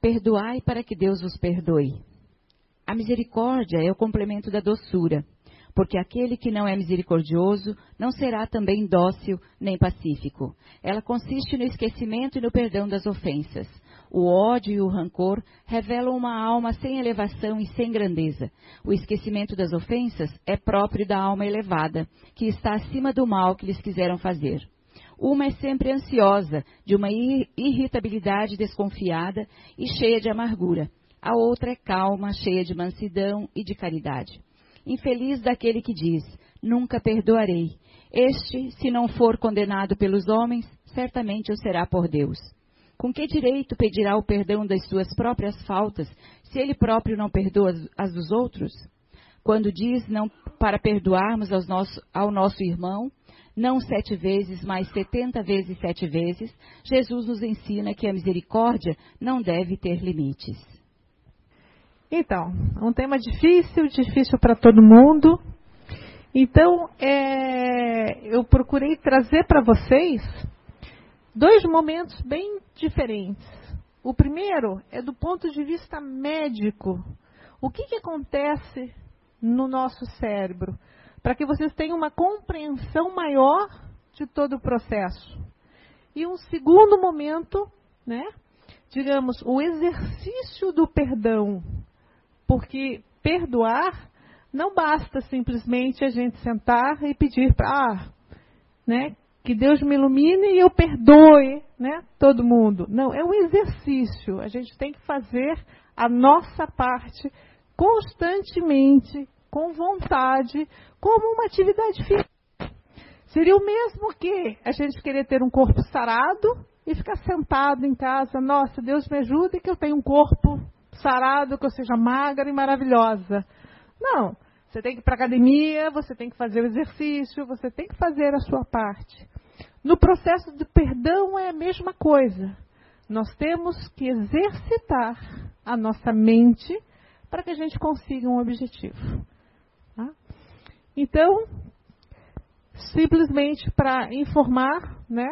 Perdoai para que Deus vos perdoe. A misericórdia é o complemento da doçura, porque aquele que não é misericordioso não será também dócil nem pacífico. Ela consiste no esquecimento e no perdão das ofensas. O ódio e o rancor revelam uma alma sem elevação e sem grandeza. O esquecimento das ofensas é próprio da alma elevada, que está acima do mal que lhes quiseram fazer. Uma é sempre ansiosa, de uma irritabilidade desconfiada e cheia de amargura. A outra é calma, cheia de mansidão e de caridade. Infeliz daquele que diz: Nunca perdoarei. Este, se não for condenado pelos homens, certamente o será por Deus. Com que direito pedirá o perdão das suas próprias faltas, se ele próprio não perdoa as dos outros? Quando diz não para perdoarmos nosso, ao nosso irmão, não sete vezes, mas setenta vezes sete vezes, Jesus nos ensina que a misericórdia não deve ter limites. Então, um tema difícil, difícil para todo mundo. Então, é, eu procurei trazer para vocês dois momentos bem diferentes. O primeiro é do ponto de vista médico. O que, que acontece no nosso cérebro? Para que vocês tenham uma compreensão maior de todo o processo. E um segundo momento, né? Digamos, o exercício do perdão. Porque perdoar não basta simplesmente a gente sentar e pedir para, ah, né, que Deus me ilumine e eu perdoe, né, todo mundo. Não, é um exercício. A gente tem que fazer a nossa parte constantemente, com vontade, como uma atividade física. Seria o mesmo que a gente querer ter um corpo sarado e ficar sentado em casa. Nossa, Deus me ajude que eu tenha um corpo sarado, que eu seja magra e maravilhosa. Não. Você tem que ir para a academia, você tem que fazer o exercício, você tem que fazer a sua parte. No processo de perdão é a mesma coisa. Nós temos que exercitar a nossa mente para que a gente consiga um objetivo. Então, simplesmente para informar, né?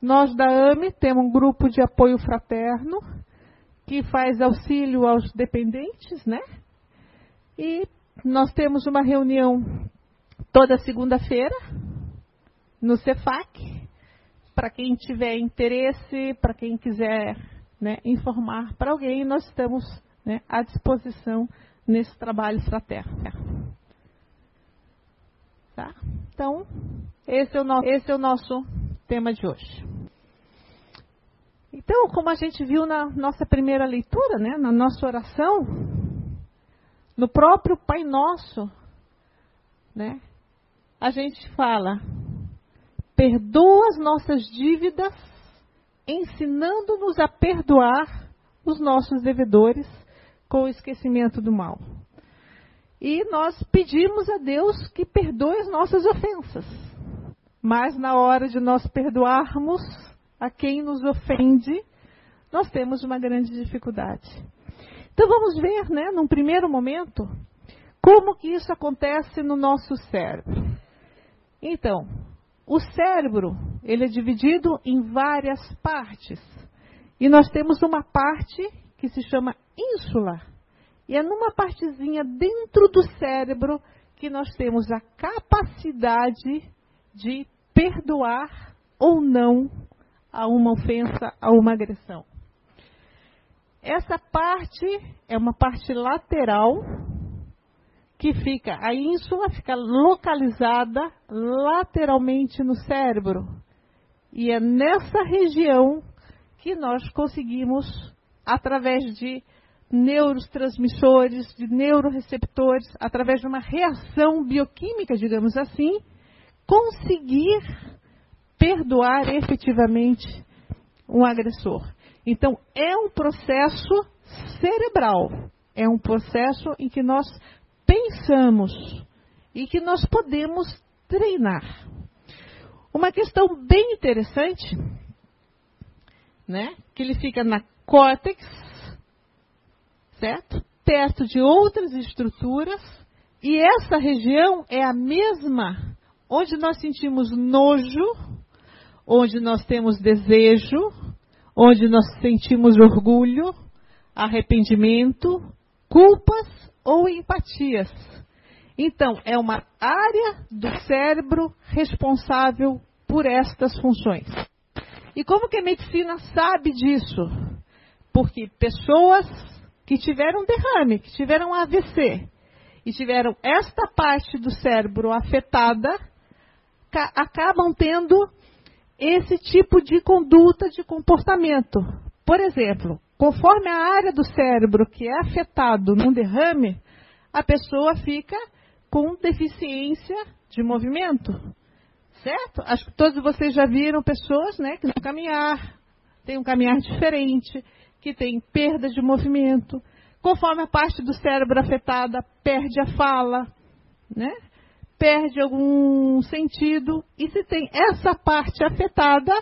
Nós da AME temos um grupo de apoio fraterno que faz auxílio aos dependentes, né? E nós temos uma reunião toda segunda-feira no Cefac. Para quem tiver interesse, para quem quiser né, informar para alguém, nós estamos né, à disposição nesse trabalho fraterno. Tá? Então, esse é, o nosso, esse é o nosso tema de hoje. Então, como a gente viu na nossa primeira leitura, né, na nossa oração, no próprio Pai Nosso, né, a gente fala: perdoa as nossas dívidas, ensinando-nos a perdoar os nossos devedores com o esquecimento do mal e nós pedimos a Deus que perdoe as nossas ofensas. Mas na hora de nós perdoarmos a quem nos ofende, nós temos uma grande dificuldade. Então vamos ver, né, num primeiro momento, como que isso acontece no nosso cérebro. Então, o cérebro, ele é dividido em várias partes. E nós temos uma parte que se chama ínsula, e é numa partezinha dentro do cérebro que nós temos a capacidade de perdoar ou não a uma ofensa, a uma agressão. Essa parte é uma parte lateral que fica, a ínsula fica localizada lateralmente no cérebro. E é nessa região que nós conseguimos, através de neurotransmissores, de neuroreceptores, através de uma reação bioquímica, digamos assim, conseguir perdoar efetivamente um agressor. Então, é um processo cerebral, é um processo em que nós pensamos e que nós podemos treinar. Uma questão bem interessante, né, que ele fica na córtex certo? Perto de outras estruturas, e essa região é a mesma onde nós sentimos nojo, onde nós temos desejo, onde nós sentimos orgulho, arrependimento, culpas ou empatias. Então, é uma área do cérebro responsável por estas funções. E como que a medicina sabe disso? Porque pessoas que tiveram derrame, que tiveram AVC e tiveram esta parte do cérebro afetada, acabam tendo esse tipo de conduta, de comportamento. Por exemplo, conforme a área do cérebro que é afetado num derrame, a pessoa fica com deficiência de movimento. Certo? Acho que todos vocês já viram pessoas né, que não caminhar, tem um caminhar diferente, que tem perda de movimento. Conforme a parte do cérebro afetada perde a fala, né? perde algum sentido. E se tem essa parte afetada,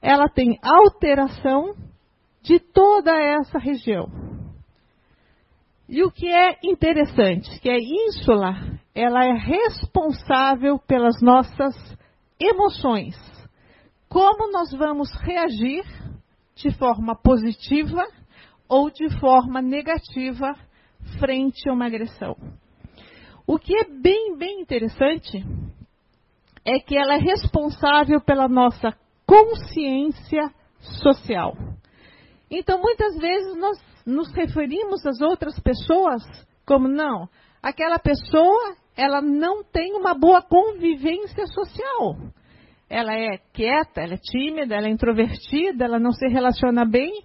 ela tem alteração de toda essa região. E o que é interessante, que a ínsula, ela é responsável pelas nossas emoções. Como nós vamos reagir de forma positiva ou de forma negativa frente a uma agressão. O que é bem, bem interessante é que ela é responsável pela nossa consciência social. Então, muitas vezes nós nos referimos às outras pessoas como não, aquela pessoa, ela não tem uma boa convivência social. Ela é quieta, ela é tímida, ela é introvertida, ela não se relaciona bem,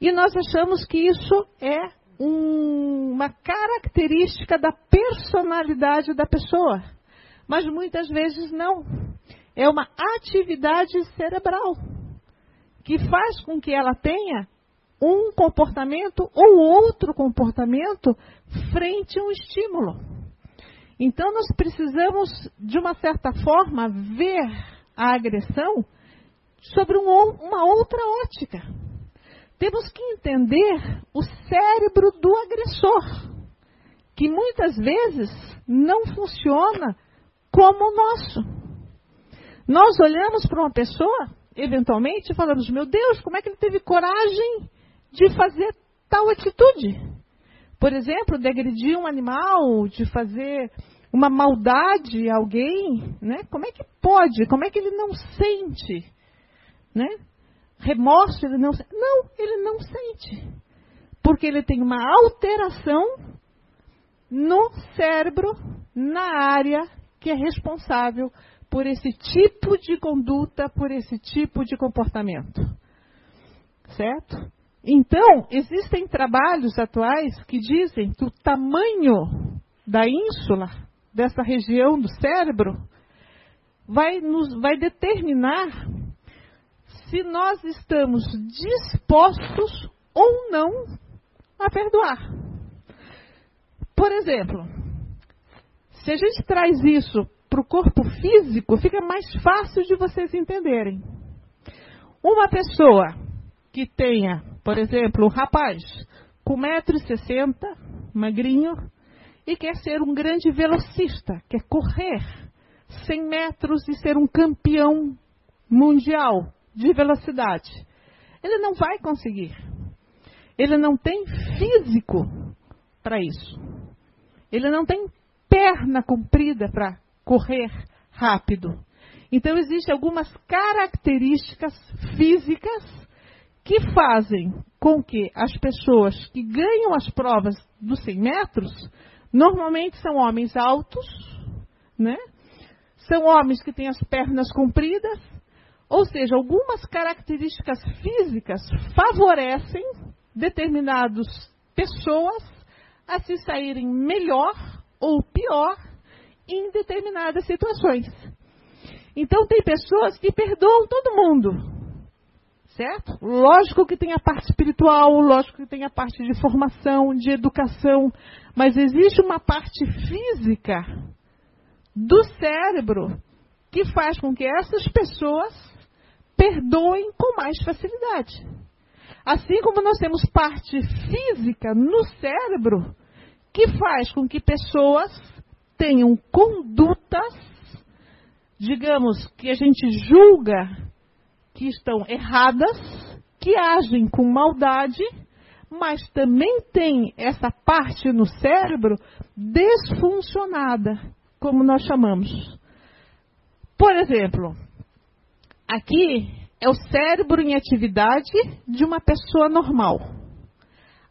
e nós achamos que isso é um, uma característica da personalidade da pessoa. Mas muitas vezes não. É uma atividade cerebral que faz com que ela tenha um comportamento ou outro comportamento frente a um estímulo. Então nós precisamos, de uma certa forma, ver a agressão sobre um, uma outra ótica. Temos que entender o cérebro do agressor, que muitas vezes não funciona como o nosso. Nós olhamos para uma pessoa, eventualmente, e falamos: Meu Deus, como é que ele teve coragem de fazer tal atitude. Por exemplo, de agredir um animal, de fazer uma maldade a alguém, né? Como é que pode? Como é que ele não sente? Né? Remorso ele não sente? Não, ele não sente. Porque ele tem uma alteração no cérebro, na área que é responsável por esse tipo de conduta, por esse tipo de comportamento. Certo? Então, existem trabalhos atuais que dizem que o tamanho da ínsula, dessa região do cérebro, vai, nos, vai determinar se nós estamos dispostos ou não a perdoar. Por exemplo, se a gente traz isso para o corpo físico, fica mais fácil de vocês entenderem. Uma pessoa que tenha por exemplo, um rapaz com 1,60m, magrinho, e quer ser um grande velocista, quer correr 100 metros e ser um campeão mundial de velocidade. Ele não vai conseguir. Ele não tem físico para isso. Ele não tem perna comprida para correr rápido. Então, existem algumas características físicas que fazem com que as pessoas que ganham as provas dos 100 metros, normalmente são homens altos, né? São homens que têm as pernas compridas, ou seja, algumas características físicas favorecem determinadas pessoas a se saírem melhor ou pior em determinadas situações. Então tem pessoas que perdoam todo mundo, certo? Lógico que tem a parte espiritual, lógico que tem a parte de formação, de educação, mas existe uma parte física do cérebro que faz com que essas pessoas perdoem com mais facilidade. Assim como nós temos parte física no cérebro que faz com que pessoas tenham condutas, digamos, que a gente julga que estão erradas, que agem com maldade, mas também tem essa parte no cérebro desfuncionada, como nós chamamos. Por exemplo, aqui é o cérebro em atividade de uma pessoa normal.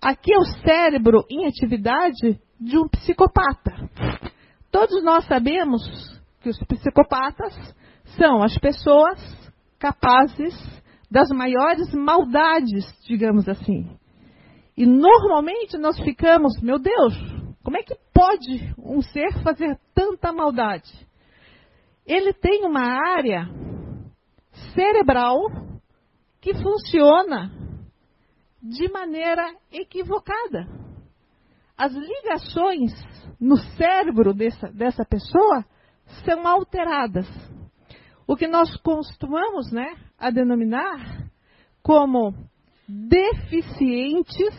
Aqui é o cérebro em atividade de um psicopata. Todos nós sabemos que os psicopatas são as pessoas capazes das maiores maldades, digamos assim. E normalmente nós ficamos, meu Deus, como é que pode um ser fazer tanta maldade? Ele tem uma área cerebral que funciona de maneira equivocada. As ligações no cérebro dessa, dessa pessoa são alteradas. O que nós costumamos né, a denominar como deficientes,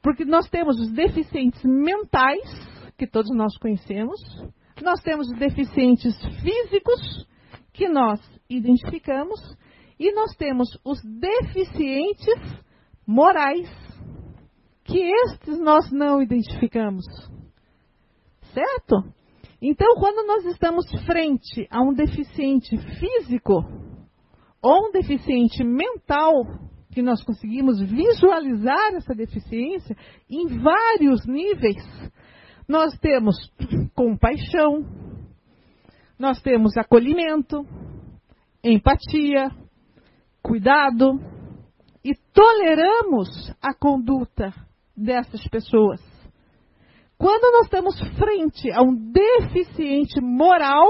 porque nós temos os deficientes mentais, que todos nós conhecemos, nós temos os deficientes físicos, que nós identificamos, e nós temos os deficientes morais, que estes nós não identificamos. Certo? Então, quando nós estamos frente a um deficiente físico ou um deficiente mental, que nós conseguimos visualizar essa deficiência em vários níveis, nós temos compaixão, nós temos acolhimento, empatia, cuidado e toleramos a conduta dessas pessoas. Quando nós estamos frente a um deficiente moral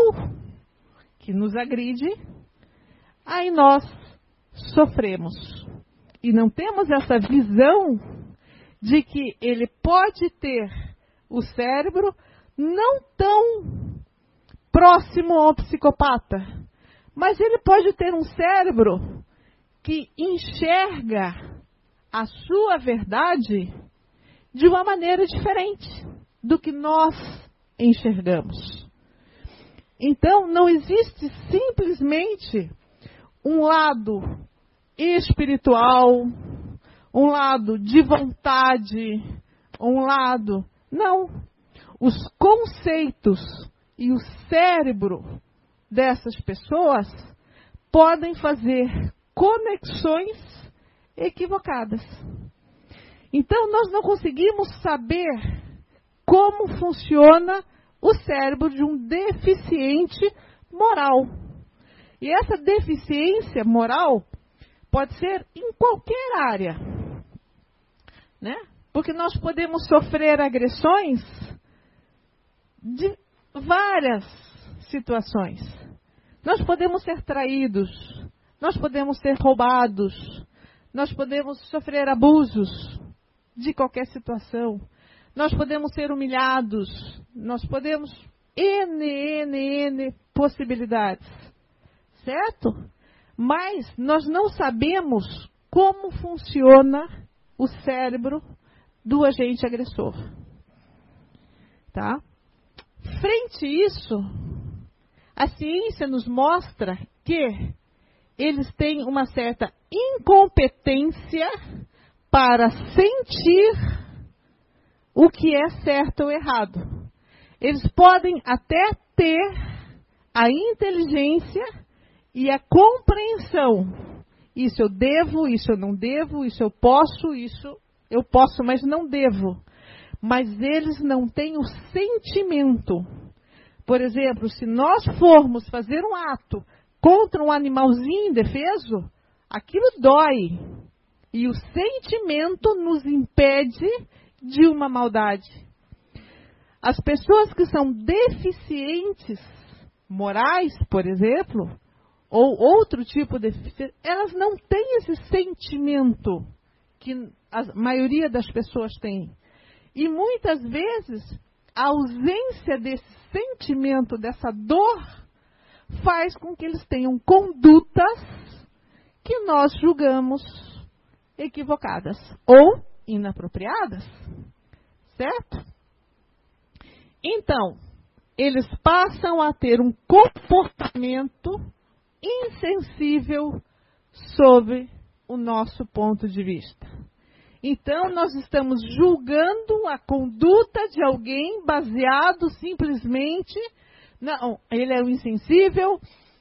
que nos agride, aí nós sofremos. E não temos essa visão de que ele pode ter o cérebro não tão próximo ao psicopata, mas ele pode ter um cérebro que enxerga a sua verdade de uma maneira diferente do que nós enxergamos. Então, não existe simplesmente um lado espiritual, um lado de vontade, um lado. Não. Os conceitos e o cérebro dessas pessoas podem fazer conexões equivocadas. Então, nós não conseguimos saber como funciona o cérebro de um deficiente moral. E essa deficiência moral pode ser em qualquer área. Né? Porque nós podemos sofrer agressões de várias situações. Nós podemos ser traídos, nós podemos ser roubados, nós podemos sofrer abusos de qualquer situação, nós podemos ser humilhados, nós podemos N, N, N possibilidades, certo? Mas nós não sabemos como funciona o cérebro do agente agressor. Tá? Frente a isso, a ciência nos mostra que eles têm uma certa incompetência para sentir o que é certo ou errado. Eles podem até ter a inteligência e a compreensão. Isso eu devo, isso eu não devo, isso eu posso, isso eu posso, mas não devo. Mas eles não têm o sentimento. Por exemplo, se nós formos fazer um ato contra um animalzinho indefeso, aquilo dói. E o sentimento nos impede de uma maldade. As pessoas que são deficientes morais, por exemplo, ou outro tipo de deficiência, elas não têm esse sentimento que a maioria das pessoas tem. E muitas vezes a ausência desse sentimento, dessa dor, faz com que eles tenham condutas que nós julgamos equivocadas ou inapropriadas. Certo? Então, eles passam a ter um comportamento insensível sobre o nosso ponto de vista. Então, nós estamos julgando a conduta de alguém baseado simplesmente. Não, ele é um insensível,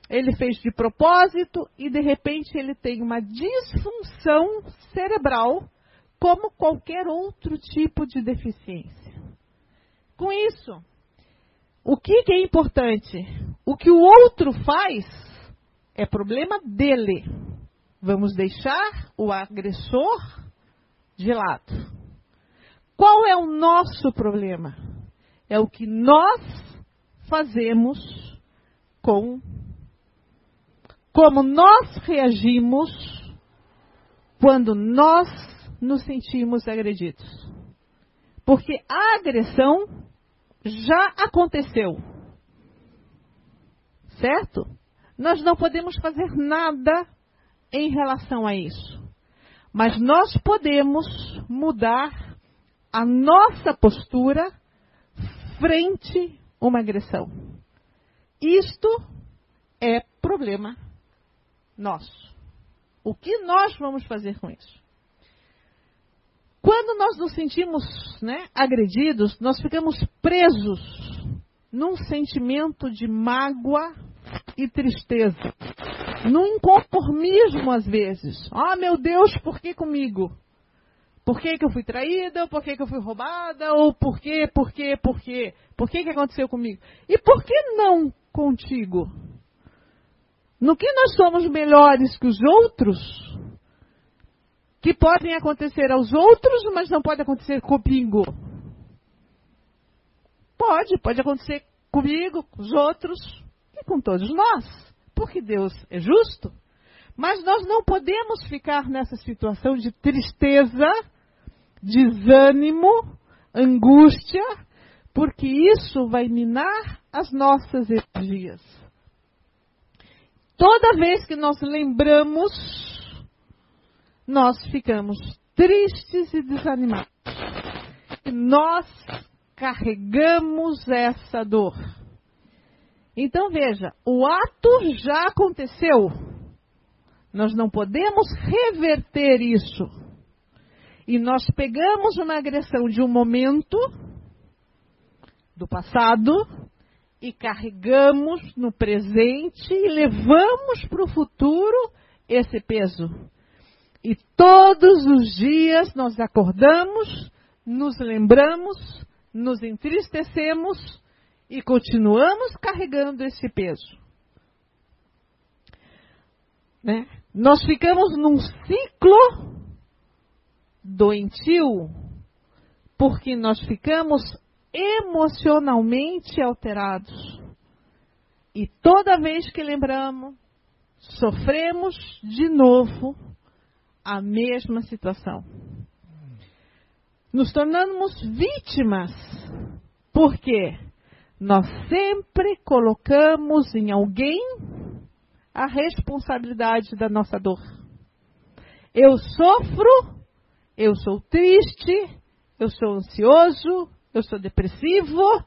ele fez de propósito e de repente ele tem uma disfunção cerebral, como qualquer outro tipo de deficiência. Com isso, o que, é importante? O que o outro faz é problema dele. Vamos deixar o agressor de lado. Qual é o nosso problema? É o que nós fazemos com como nós reagimos quando nós nos sentimos agredidos. Porque a agressão já aconteceu. Certo? Nós não podemos fazer nada em relação a isso. Mas nós podemos mudar a nossa postura frente a uma agressão. Isto é problema nosso. O que nós vamos fazer com isso? Quando nós nos sentimos né, agredidos, nós ficamos presos num sentimento de mágoa e tristeza, num inconformismo às vezes. Ah, oh, meu Deus, por que comigo? Por que, que eu fui traída? Por que, que eu fui roubada? Ou por que, por que, por que? Por que, que aconteceu comigo? E por que não contigo? No que nós somos melhores que os outros, que podem acontecer aos outros, mas não pode acontecer comigo. Pode, pode acontecer comigo, com os outros e com todos nós, porque Deus é justo. Mas nós não podemos ficar nessa situação de tristeza, desânimo, angústia, porque isso vai minar as nossas energias. Toda vez que nós lembramos, nós ficamos tristes e desanimados. Nós carregamos essa dor. Então veja, o ato já aconteceu. Nós não podemos reverter isso. E nós pegamos uma agressão de um momento do passado e carregamos no presente e levamos para o futuro esse peso. E todos os dias nós acordamos, nos lembramos, nos entristecemos e continuamos carregando esse peso. Né? Nós ficamos num ciclo doentio porque nós ficamos emocionalmente alterados. E toda vez que lembramos, sofremos de novo a mesma situação. Nos tornamos vítimas, porque nós sempre colocamos em alguém a responsabilidade da nossa dor. Eu sofro, eu sou triste, eu sou ansioso, eu sou depressivo,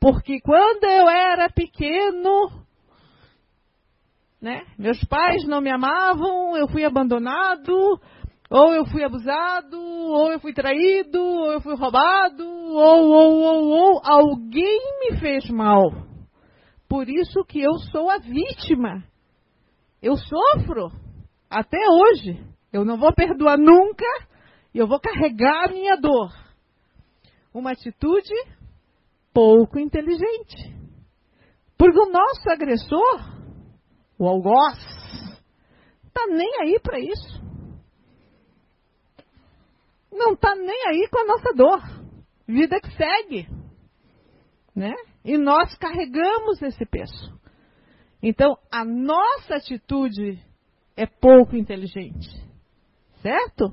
porque quando eu era pequeno, né, meus pais não me amavam, eu fui abandonado, ou eu fui abusado, ou eu fui traído, ou eu fui roubado, ou, ou, ou, ou, alguém me fez mal. Por isso que eu sou a vítima. Eu sofro até hoje. Eu não vou perdoar nunca e eu vou carregar a minha dor uma atitude pouco inteligente. Porque o nosso agressor, o algoz, está nem aí para isso. Não está nem aí com a nossa dor. Vida que segue. Né? E nós carregamos esse peso. Então, a nossa atitude é pouco inteligente. Certo?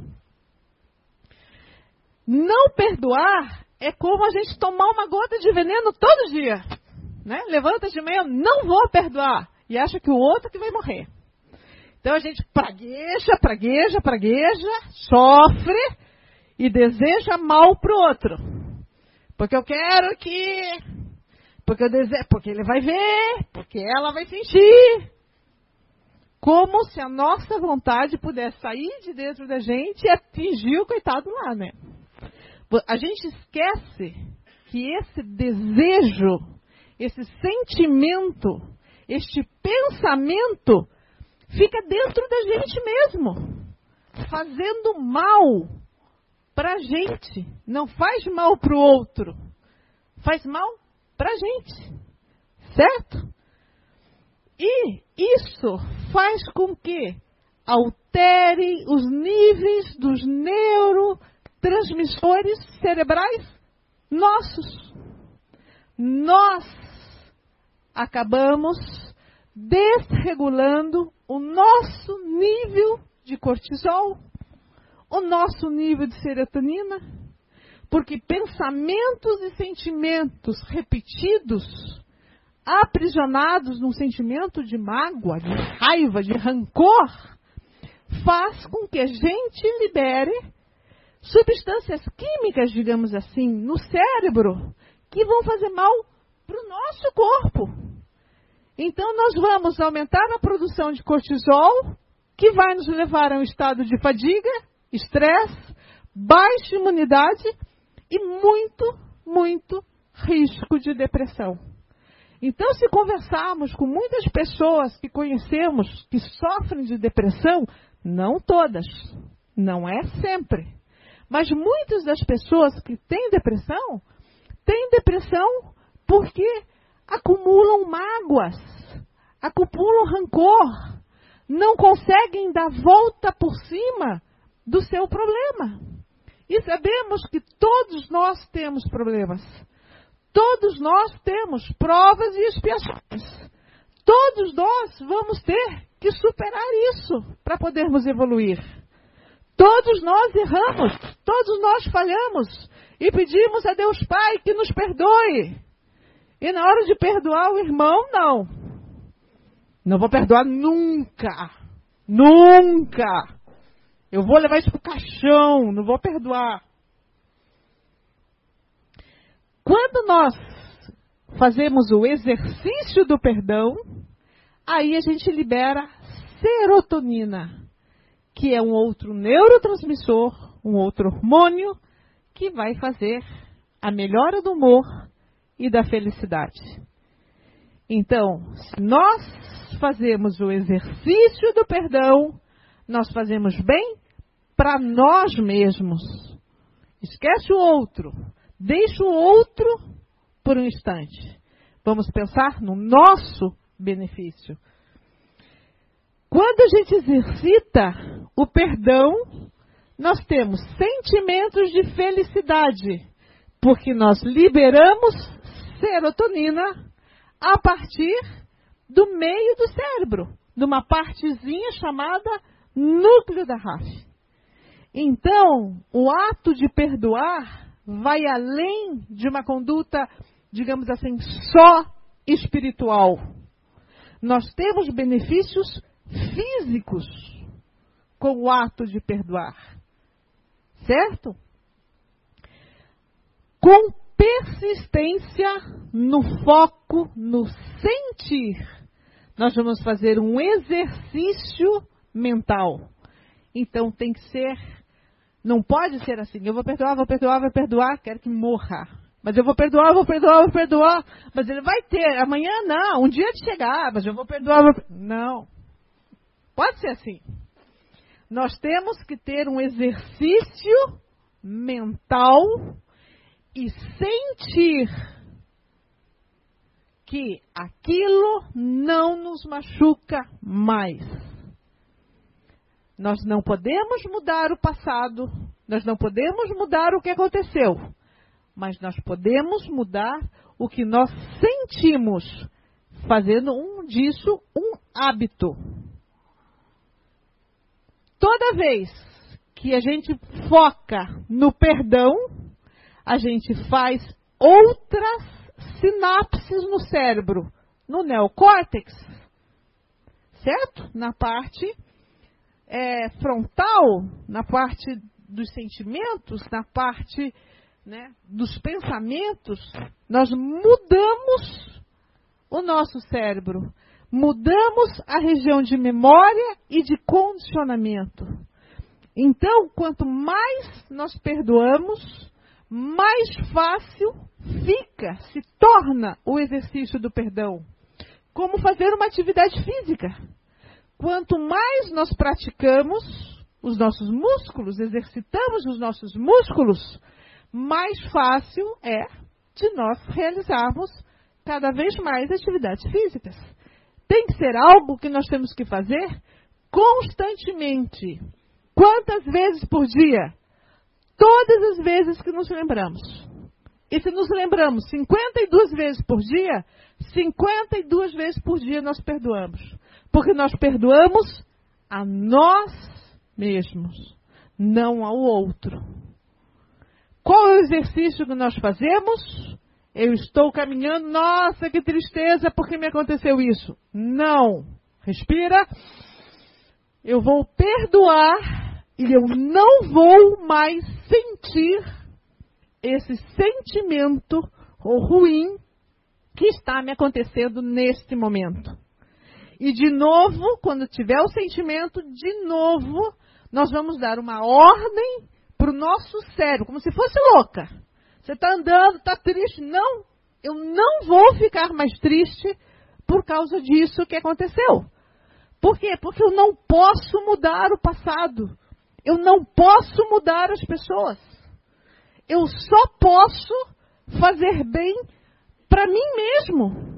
Não perdoar é como a gente tomar uma gota de veneno todo dia. Né? Levanta de manhã, não vou perdoar. E acha que o outro que vai morrer. Então a gente pragueja, pragueja, pragueja, sofre e deseja mal para o outro. Porque eu quero que. Porque eu desejo. Porque ele vai ver, porque ela vai sentir. Como se a nossa vontade pudesse sair de dentro da gente e atingir o coitado lá, né? A gente esquece que esse desejo, esse sentimento, este pensamento fica dentro da gente mesmo, fazendo mal para a gente. Não faz mal para o outro, faz mal para a gente. Certo? E isso faz com que altere os níveis dos neurotransmissores cerebrais nossos. Nós acabamos desregulando o nosso nível de cortisol, o nosso nível de serotonina, porque pensamentos e sentimentos repetidos, aprisionados num sentimento de mágoa, de raiva, de rancor, faz com que a gente libere substâncias químicas, digamos assim, no cérebro, que vão fazer mal para o nosso corpo. Então, nós vamos aumentar a produção de cortisol, que vai nos levar a um estado de fadiga, estresse, baixa imunidade e muito, muito risco de depressão. Então, se conversarmos com muitas pessoas que conhecemos que sofrem de depressão, não todas, não é sempre, mas muitas das pessoas que têm depressão, têm depressão porque acumulam mágoas, acumulam rancor, não conseguem dar volta por cima do seu problema. E sabemos que todos nós temos problemas. Todos nós temos provas e expiações. Todos nós vamos ter que superar isso para podermos evoluir. Todos nós erramos, todos nós falhamos e pedimos a Deus Pai que nos perdoe. E na hora de perdoar o irmão, não. Não vou perdoar nunca. Nunca. Eu vou levar isso pro caixão, não vou perdoar. Quando nós fazemos o exercício do perdão, aí a gente libera serotonina, que é um outro neurotransmissor, um outro hormônio que vai fazer a melhora do humor e da felicidade. Então, se nós fazemos o exercício do perdão, nós fazemos bem para nós mesmos. Esquece o outro. Deixa o outro por um instante. Vamos pensar no nosso benefício. Quando a gente exercita o perdão, nós temos sentimentos de felicidade, porque nós liberamos serotonina a partir do meio do cérebro, de uma partezinha chamada núcleo da RAF. Então, o ato de perdoar vai além de uma conduta, digamos assim, só espiritual. Nós temos benefícios físicos com o ato de perdoar. Certo? Com persistência no foco, no sentir, nós vamos fazer um exercício mental. Então tem que ser, não pode ser assim, eu vou perdoar, vou perdoar, vou perdoar, quero que morra. Mas eu vou perdoar, vou perdoar, vou perdoar. Mas ele vai ter, amanhã não, um dia de chegar, mas eu vou perdoar. Vou... Não. Pode ser assim. Nós temos que ter um exercício mental e sentir que aquilo não nos machuca mais. Nós não podemos mudar o passado, nós não podemos mudar o que aconteceu, mas nós podemos mudar o que nós sentimos, fazendo um disso um hábito. Toda vez que a gente foca no perdão, a gente faz outras sinapses no cérebro, no neocórtex, certo? Na parte é, frontal, na parte dos sentimentos, na parte né, dos pensamentos, nós mudamos o nosso cérebro. mudamos a região de memória e de condicionamento. Então, quanto mais nós perdoamos, mais fácil fica, se torna o exercício do perdão. Como fazer uma atividade física. Quanto mais nós praticamos os nossos músculos, exercitamos os nossos músculos, mais fácil é de nós realizarmos cada vez mais atividades físicas. Tem que ser algo que nós temos que fazer constantemente. Quantas vezes por dia? Todas as vezes que nos lembramos. E se nos lembramos 52 vezes por dia, 52 vezes por dia nós perdoamos. Porque nós perdoamos a nós mesmos, não ao outro. Qual é o exercício que nós fazemos? Eu estou caminhando, nossa, que tristeza, porque me aconteceu isso? Não. Respira. Eu vou perdoar e eu não vou mais sentir esse sentimento ruim que está me acontecendo neste momento. E de novo, quando tiver o sentimento, de novo, nós vamos dar uma ordem para o nosso cérebro, como se fosse louca. Você está andando, está triste. Não, eu não vou ficar mais triste por causa disso que aconteceu. Por quê? Porque eu não posso mudar o passado. Eu não posso mudar as pessoas. Eu só posso fazer bem para mim mesmo.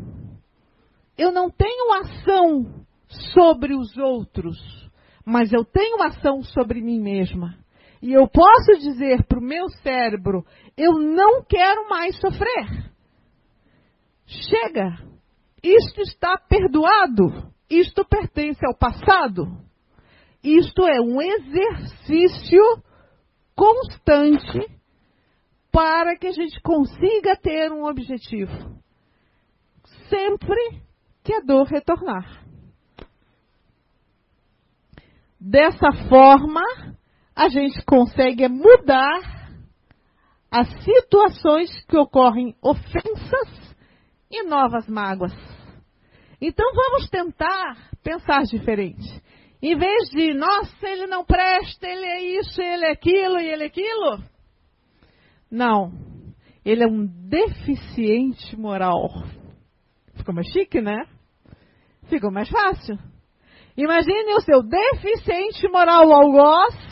Eu não tenho ação sobre os outros, mas eu tenho ação sobre mim mesma. E eu posso dizer para o meu cérebro: eu não quero mais sofrer. Chega, isto está perdoado, isto pertence ao passado. Isto é um exercício constante para que a gente consiga ter um objetivo. Sempre que a dor retornar. Dessa forma, a gente consegue mudar as situações que ocorrem ofensas e novas mágoas. Então vamos tentar pensar diferente. Em vez de, nossa, ele não presta, ele é isso, ele é aquilo e ele é aquilo. Não. Ele é um deficiente moral. Ficou mais chique, né? Ficou mais fácil. Imagine o seu deficiente moral algoz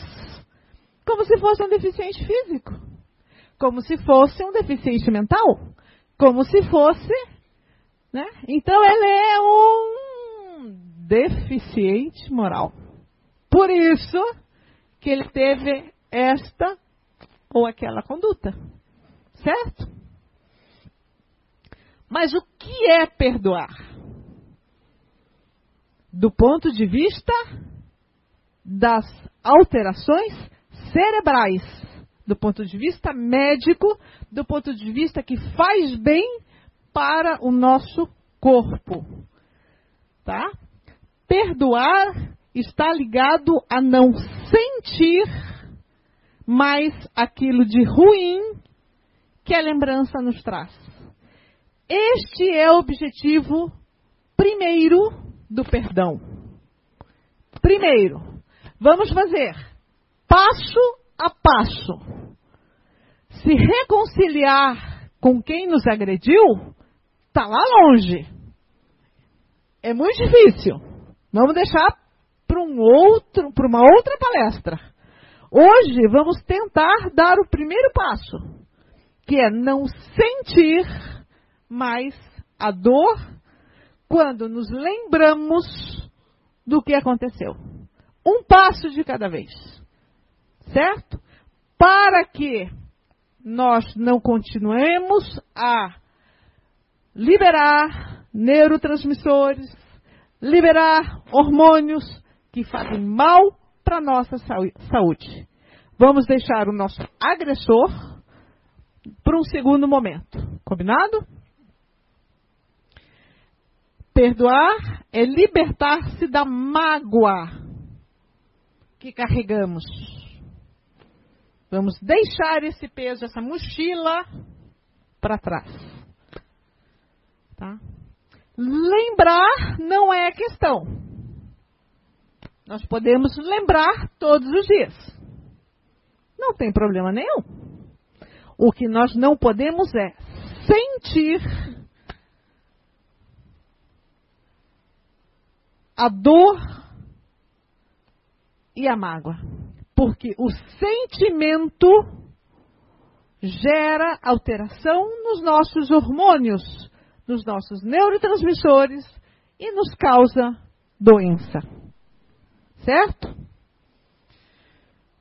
como se fosse um deficiente físico. Como se fosse um deficiente mental. Como se fosse. Né? Então ele é um deficiente moral. Por isso que ele teve esta ou aquela conduta. Certo? Mas o que é perdoar? Do ponto de vista das alterações cerebrais, do ponto de vista médico, do ponto de vista que faz bem para o nosso corpo. Tá? Perdoar está ligado a não sentir mais aquilo de ruim que a lembrança nos traz. Este é o objetivo primeiro do perdão. Primeiro, vamos fazer passo a passo. Se reconciliar com quem nos agrediu, está lá longe. É muito difícil. Vamos deixar para um outro, para uma outra palestra. Hoje vamos tentar dar o primeiro passo, que é não sentir mais a dor quando nos lembramos do que aconteceu. Um passo de cada vez. Certo? Para que nós não continuemos a liberar neurotransmissores, liberar hormônios que fazem mal para a nossa saúde. Vamos deixar o nosso agressor para um segundo momento. Combinado? Perdoar é libertar-se da mágoa que carregamos. Vamos deixar esse peso, essa mochila para trás. Tá? Lembrar não é a questão. Nós podemos lembrar todos os dias. Não tem problema nenhum. O que nós não podemos é sentir a dor e a mágoa. Porque o sentimento gera alteração nos nossos hormônios, nos nossos neurotransmissores e nos causa doença. Certo?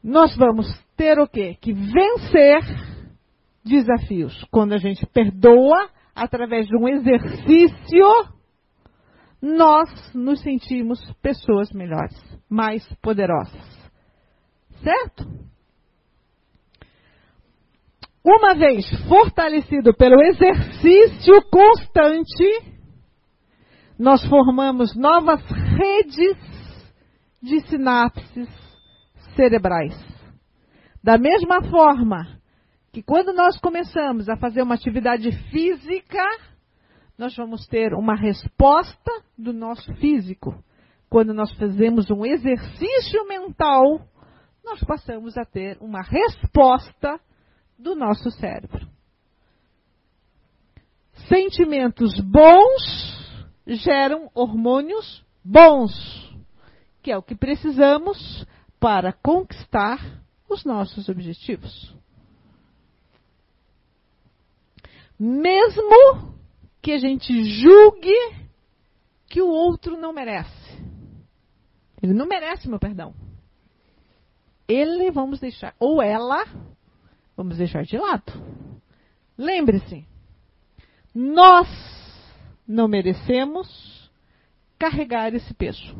Nós vamos ter o quê? Que vencer desafios. Quando a gente perdoa através de um exercício, nós nos sentimos pessoas melhores, mais poderosas. Certo? Uma vez fortalecido pelo exercício constante, nós formamos novas redes de sinapses cerebrais. Da mesma forma que quando nós começamos a fazer uma atividade física, nós vamos ter uma resposta do nosso físico. Quando nós fazemos um exercício mental, nós passamos a ter uma resposta do nosso cérebro. Sentimentos bons geram hormônios bons, que é o que precisamos para conquistar os nossos objetivos. Mesmo que a gente julgue que o outro não merece. Ele não merece meu perdão. Ele vamos deixar, ou ela, vamos deixar de lado. Lembre-se, nós não merecemos carregar esse peso.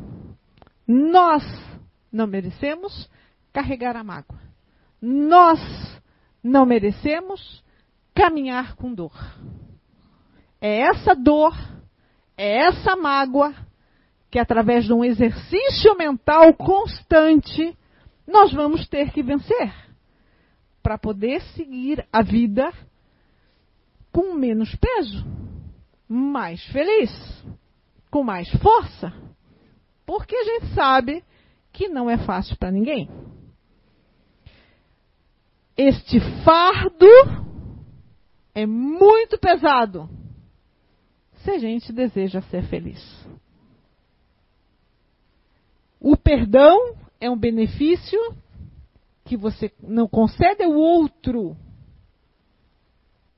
Nós não merecemos carregar a mágoa. Nós não merecemos caminhar com dor. É essa dor, é essa mágoa que, através de um exercício mental constante, nós vamos ter que vencer para poder seguir a vida com menos peso, mais feliz, com mais força. Porque a gente sabe que não é fácil para ninguém. Este fardo é muito pesado se a gente deseja ser feliz. O perdão é um benefício que você não concede ao outro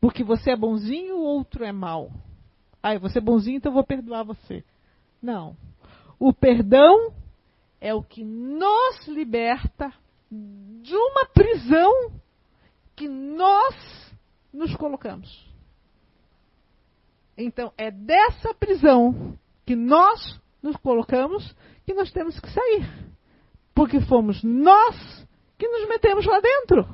porque você é bonzinho, o outro é mau. Ah, você é bonzinho, então eu vou perdoar você. Não. O perdão é o que nos liberta de uma prisão que nós nos colocamos. Então, é dessa prisão que nós nos colocamos que nós temos que sair. Porque fomos nós que nos metemos lá dentro.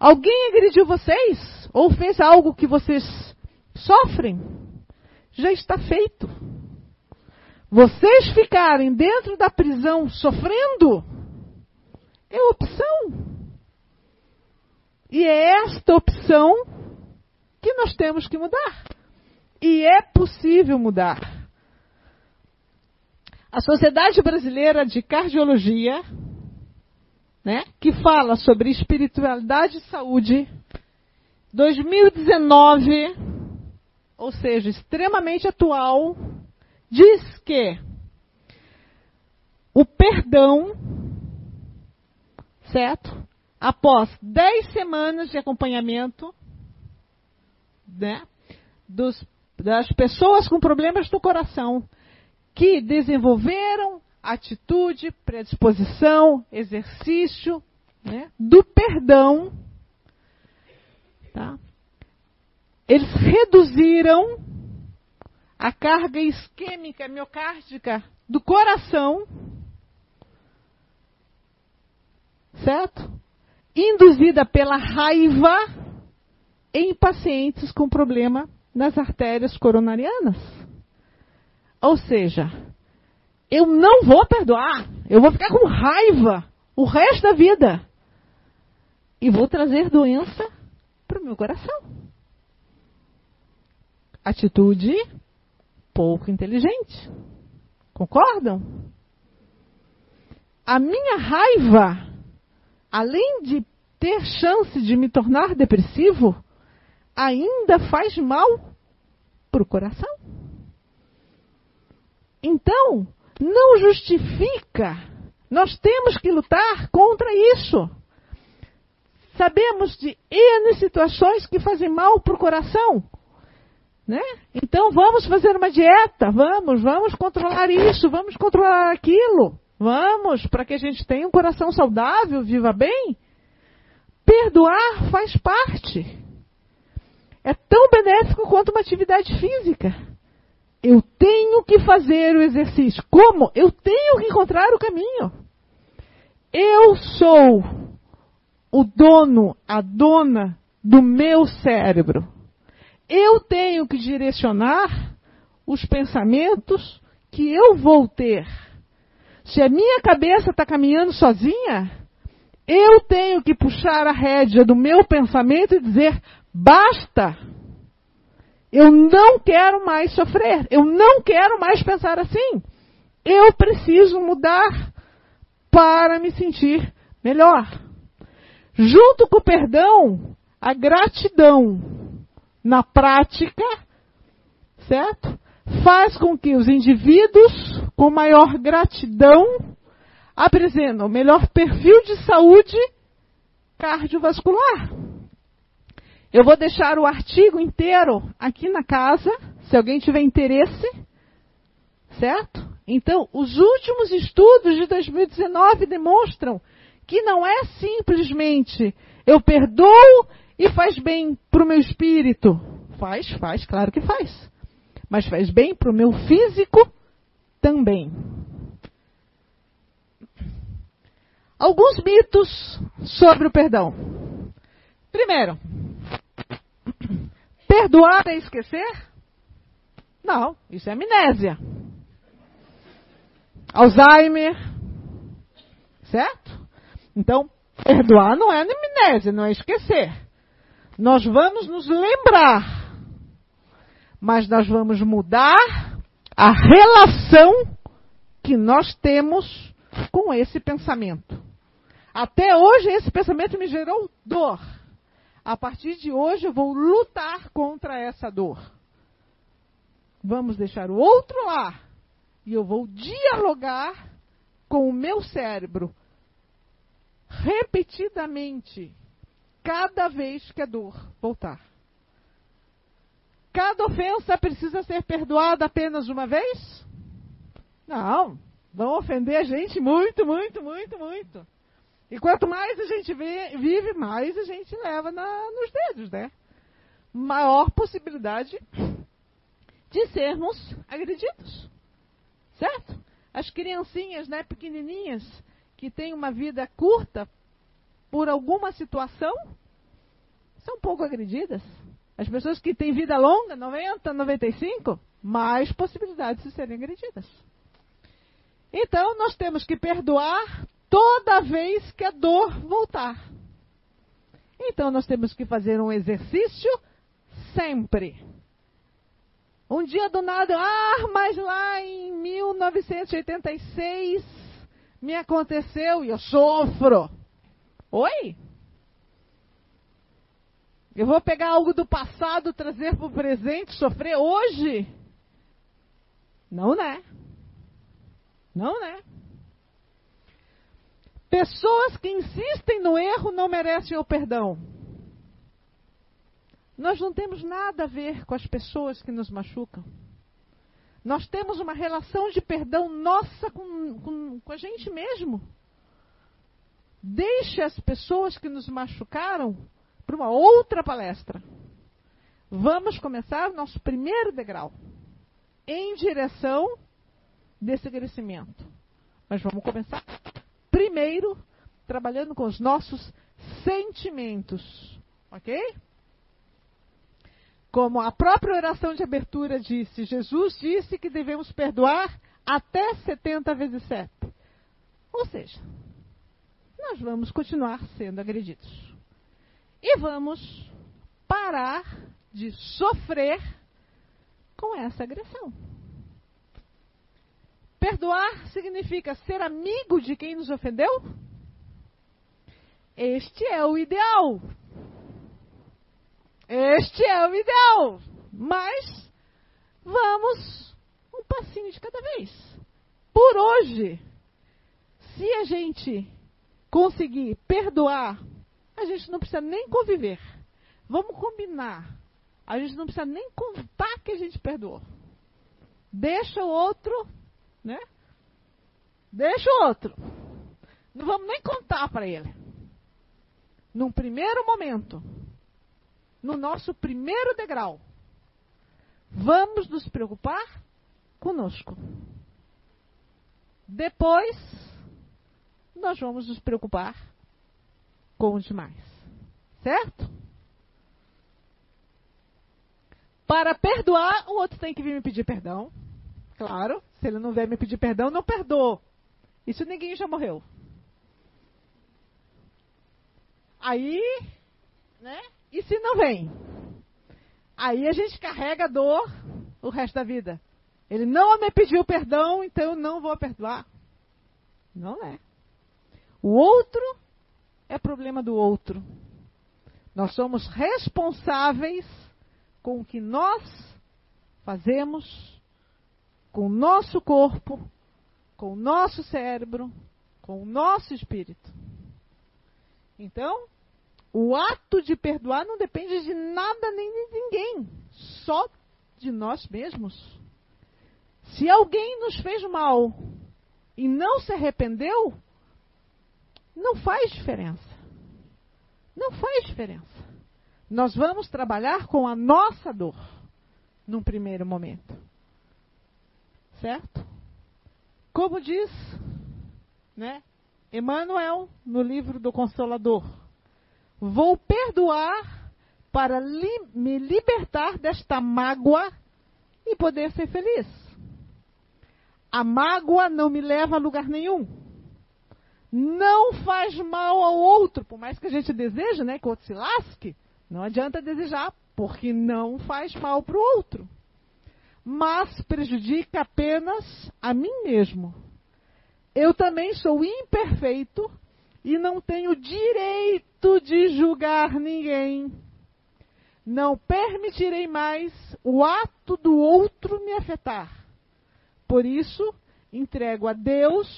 Alguém agrediu vocês? Ou fez algo que vocês sofrem? Já está feito. Vocês ficarem dentro da prisão sofrendo é opção. E é esta opção que nós temos que mudar. E é possível mudar. A Sociedade Brasileira de Cardiologia, né, que fala sobre espiritualidade e saúde, 2019, ou seja, extremamente atual, diz que o perdão, certo? Após 10 semanas de acompanhamento, né, dos, das pessoas com problemas do coração, que desenvolveram atitude, predisposição, exercício né, do perdão. Tá? Eles reduziram a carga isquêmica miocárdica do coração, certo? Induzida pela raiva em pacientes com problema nas artérias coronarianas. Ou seja, eu não vou perdoar, eu vou ficar com raiva o resto da vida. E vou trazer doença para o meu coração. Atitude, pouco inteligente. Concordam? A minha raiva, além de ter chance de me tornar depressivo, ainda faz mal para o coração. Então, não justifica. Nós temos que lutar contra isso. Sabemos de N situações que fazem mal para o coração. Né? Então vamos fazer uma dieta, vamos, vamos controlar isso, vamos controlar aquilo, vamos, para que a gente tenha um coração saudável, viva bem. Perdoar faz parte. É tão benéfico quanto uma atividade física. Eu tenho que fazer o exercício. Como? Eu tenho que encontrar o caminho. Eu sou o dono, a dona do meu cérebro. Eu tenho que direcionar os pensamentos que eu vou ter. Se a minha cabeça está caminhando sozinha, eu tenho que puxar a rédea do meu pensamento e dizer: basta! Eu não quero mais sofrer, eu não quero mais pensar assim. Eu preciso mudar para me sentir melhor. Junto com o perdão, a gratidão na prática, certo? Faz com que os indivíduos com maior gratidão apresentem o melhor perfil de saúde cardiovascular. Eu vou deixar o artigo inteiro aqui na casa, se alguém tiver interesse, certo? Então, os últimos estudos de 2019 demonstram que não é simplesmente eu perdoo e faz bem para o meu espírito? Faz, faz, claro que faz. Mas faz bem para o meu físico também. Alguns mitos sobre o perdão. Primeiro, perdoar é esquecer? Não, isso é amnésia. Alzheimer, certo? Então, perdoar não é amnésia, não é esquecer. Nós vamos nos lembrar, mas nós vamos mudar a relação que nós temos com esse pensamento. Até hoje esse pensamento me gerou dor. A partir de hoje eu vou lutar contra essa dor. Vamos deixar o outro lá e eu vou dialogar com o meu cérebro repetidamente cada vez que a dor voltar. Cada ofensa precisa ser perdoada apenas uma vez? Não. Vão ofender a gente muito, muito, muito, muito. E quanto mais a gente vive, mais a gente leva na, nos dedos, né? Maior possibilidade de sermos agredidos. Certo? As criancinhas, né, pequenininhas, que têm uma vida curta, por alguma situação, são pouco agredidas. As pessoas que têm vida longa, 90, 95, mais possibilidades de serem agredidas. Então, nós temos que perdoar toda vez que a dor voltar. Então, nós temos que fazer um exercício sempre. Um dia do nada, ah, mas lá em 1986 me aconteceu e eu sofro. Oi? Eu vou pegar algo do passado, trazer para o presente, sofrer hoje? Não, né? Não, né? Pessoas que insistem no erro não merecem o perdão. Nós não temos nada a ver com as pessoas que nos machucam. Nós temos uma relação de perdão nossa com, com, com a gente mesmo. Deixe as pessoas que nos machucaram para uma outra palestra. Vamos começar o nosso primeiro degrau em direção desse crescimento. Mas vamos começar primeiro trabalhando com os nossos sentimentos, ok? Como a própria oração de abertura disse, Jesus disse que devemos perdoar até 70 vezes 7. Ou seja, nós vamos continuar sendo agredidos. E vamos parar de sofrer com essa agressão. Perdoar significa ser amigo de quem nos ofendeu? Este é o ideal. Este é o ideal. Mas vamos um passinho de cada vez. Por hoje, se a gente conseguir perdoar, a gente não precisa nem conviver. Vamos combinar. A gente não precisa nem contar que a gente perdoou. Deixa o outro, né? Deixa o outro. Não vamos nem contar para ele. Num primeiro momento, no nosso primeiro degrau, vamos nos preocupar conosco. Depois, nós vamos nos preocupar com os demais. Certo? Para perdoar, o outro tem que vir me pedir perdão. Claro, se ele não vier me pedir perdão, não perdoou. Isso ninguém já morreu. Aí, né? E se não vem? Aí a gente carrega a dor o resto da vida. Ele não me pediu perdão, então eu não vou perdoar. Não é. O outro é problema do outro. Nós somos responsáveis com o que nós fazemos com o nosso corpo, com o nosso cérebro, com o nosso espírito. Então, o ato de perdoar não depende de nada nem de ninguém, só de nós mesmos. Se alguém nos fez mal e não se arrependeu, não faz diferença. Não faz diferença. Nós vamos trabalhar com a nossa dor num primeiro momento. Certo? Como diz, né, Emmanuel no livro do Consolador, vou perdoar para li me libertar desta mágoa e poder ser feliz. A mágoa não me leva a lugar nenhum. Não faz mal ao outro, por mais que a gente deseje, né, que o outro se lasque, não adianta desejar, porque não faz mal para o outro. Mas prejudica apenas a mim mesmo. Eu também sou imperfeito e não tenho direito de julgar ninguém. Não permitirei mais o ato do outro me afetar por isso, entrego a Deus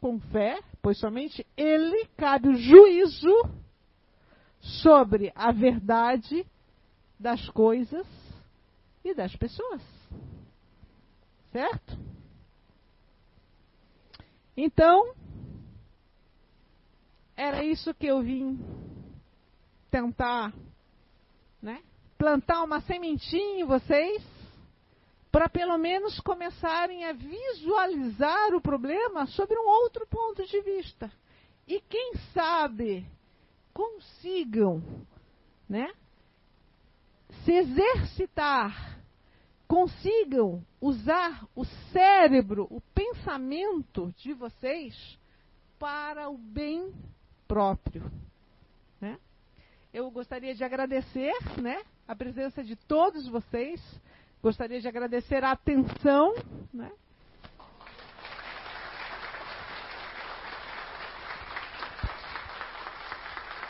com fé, pois somente Ele cabe o juízo sobre a verdade das coisas e das pessoas. Certo? Então, era isso que eu vim tentar, né? Plantar uma sementinha em vocês para pelo menos começarem a visualizar o problema sobre um outro ponto de vista. E quem sabe consigam, né, se exercitar, consigam usar o cérebro, o pensamento de vocês para o bem próprio, né? Eu gostaria de agradecer, né, a presença de todos vocês Gostaria de agradecer a atenção né,